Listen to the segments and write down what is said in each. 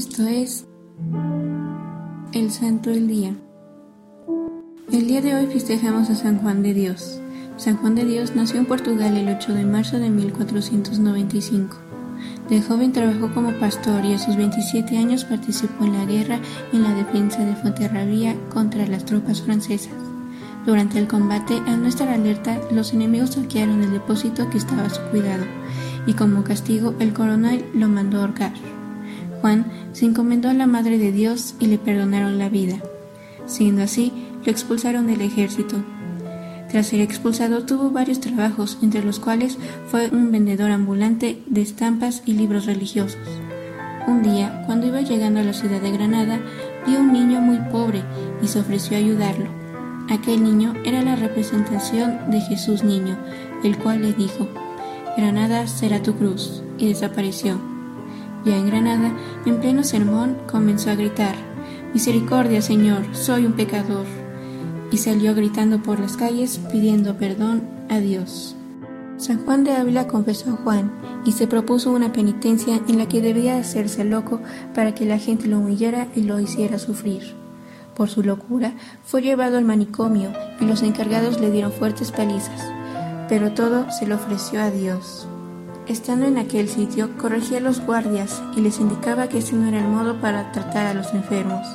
Esto es el Santo del Día. El día de hoy festejamos a San Juan de Dios. San Juan de Dios nació en Portugal el 8 de marzo de 1495. De joven trabajó como pastor y a sus 27 años participó en la guerra en la defensa de Fuenterrabía contra las tropas francesas. Durante el combate, al no estar alerta, los enemigos saquearon el depósito que estaba a su cuidado, y como castigo el coronel lo mandó ahorcar. Juan se encomendó a la Madre de Dios y le perdonaron la vida. Siendo así, lo expulsaron del ejército. Tras ser expulsado tuvo varios trabajos, entre los cuales fue un vendedor ambulante de estampas y libros religiosos. Un día, cuando iba llegando a la ciudad de Granada, vio un niño muy pobre y se ofreció a ayudarlo. Aquel niño era la representación de Jesús niño, el cual le dijo, Granada será tu cruz, y desapareció. Ya en Granada, en pleno sermón, comenzó a gritar, Misericordia, Señor, soy un pecador. Y salió gritando por las calles pidiendo perdón a Dios. San Juan de Ávila confesó a Juan y se propuso una penitencia en la que debía hacerse loco para que la gente lo humillara y lo hiciera sufrir. Por su locura, fue llevado al manicomio y los encargados le dieron fuertes palizas, pero todo se lo ofreció a Dios. Estando en aquel sitio, corregía a los guardias y les indicaba que ese no era el modo para tratar a los enfermos.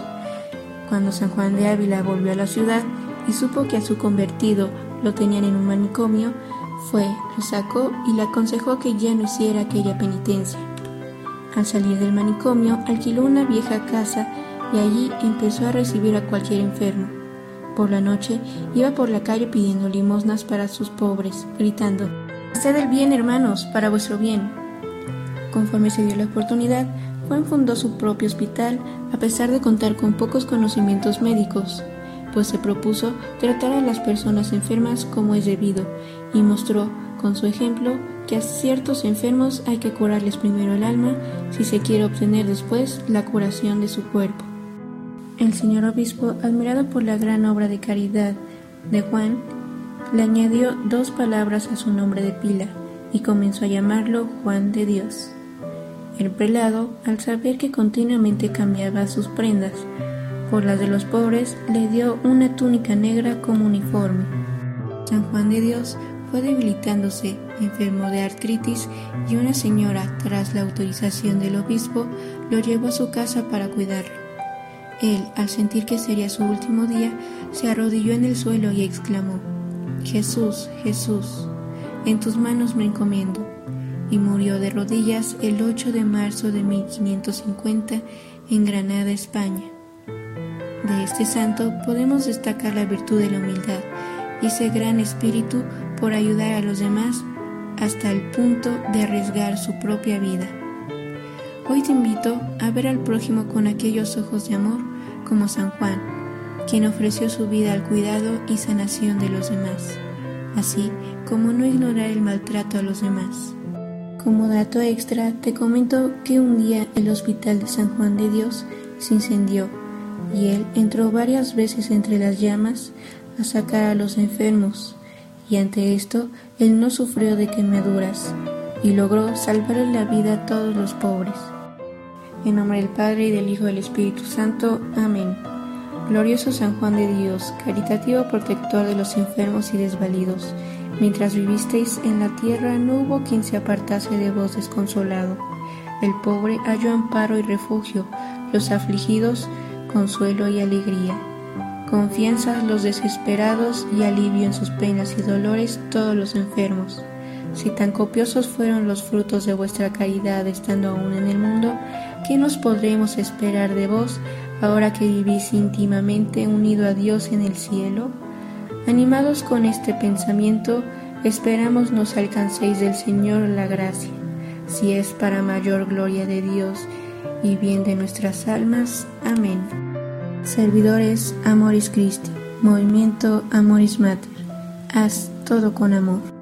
Cuando San Juan de Ávila volvió a la ciudad y supo que a su convertido lo tenían en un manicomio, fue, lo sacó y le aconsejó que ya no hiciera aquella penitencia. Al salir del manicomio, alquiló una vieja casa y allí empezó a recibir a cualquier enfermo. Por la noche iba por la calle pidiendo limosnas para sus pobres, gritando Haced el bien, hermanos, para vuestro bien. Conforme se dio la oportunidad, Juan fundó su propio hospital a pesar de contar con pocos conocimientos médicos, pues se propuso tratar a las personas enfermas como es debido y mostró con su ejemplo que a ciertos enfermos hay que curarles primero el alma si se quiere obtener después la curación de su cuerpo. El señor obispo, admirado por la gran obra de caridad de Juan, le añadió dos palabras a su nombre de pila y comenzó a llamarlo Juan de Dios. El prelado, al saber que continuamente cambiaba sus prendas por las de los pobres, le dio una túnica negra como uniforme. San Juan de Dios fue debilitándose, enfermo de artritis, y una señora, tras la autorización del obispo, lo llevó a su casa para cuidarlo. Él, al sentir que sería su último día, se arrodilló en el suelo y exclamó, Jesús, Jesús, en tus manos me encomiendo. Y murió de rodillas el 8 de marzo de 1550 en Granada, España. De este santo podemos destacar la virtud de la humildad y ese gran espíritu por ayudar a los demás hasta el punto de arriesgar su propia vida. Hoy te invito a ver al prójimo con aquellos ojos de amor como San Juan quien ofreció su vida al cuidado y sanación de los demás, así como no ignorar el maltrato a los demás. Como dato extra, te comento que un día el hospital de San Juan de Dios se incendió y él entró varias veces entre las llamas a sacar a los enfermos, y ante esto él no sufrió de quemaduras y logró salvar la vida a todos los pobres. En nombre del Padre y del Hijo y del Espíritu Santo. Amén. Glorioso San Juan de Dios, caritativo protector de los enfermos y desvalidos, mientras vivisteis en la tierra no hubo quien se apartase de vos desconsolado. El pobre halló amparo y refugio, los afligidos consuelo y alegría. Confianza los desesperados y alivio en sus penas y dolores todos los enfermos. Si tan copiosos fueron los frutos de vuestra caridad estando aún en el mundo, ¿qué nos podremos esperar de vos ahora que vivís íntimamente unido a Dios en el cielo? Animados con este pensamiento, esperamos nos alcancéis del Señor la gracia, si es para mayor gloria de Dios y bien de nuestras almas. Amén. Servidores Amoris Christi, Movimiento Amoris Mater. Haz todo con amor.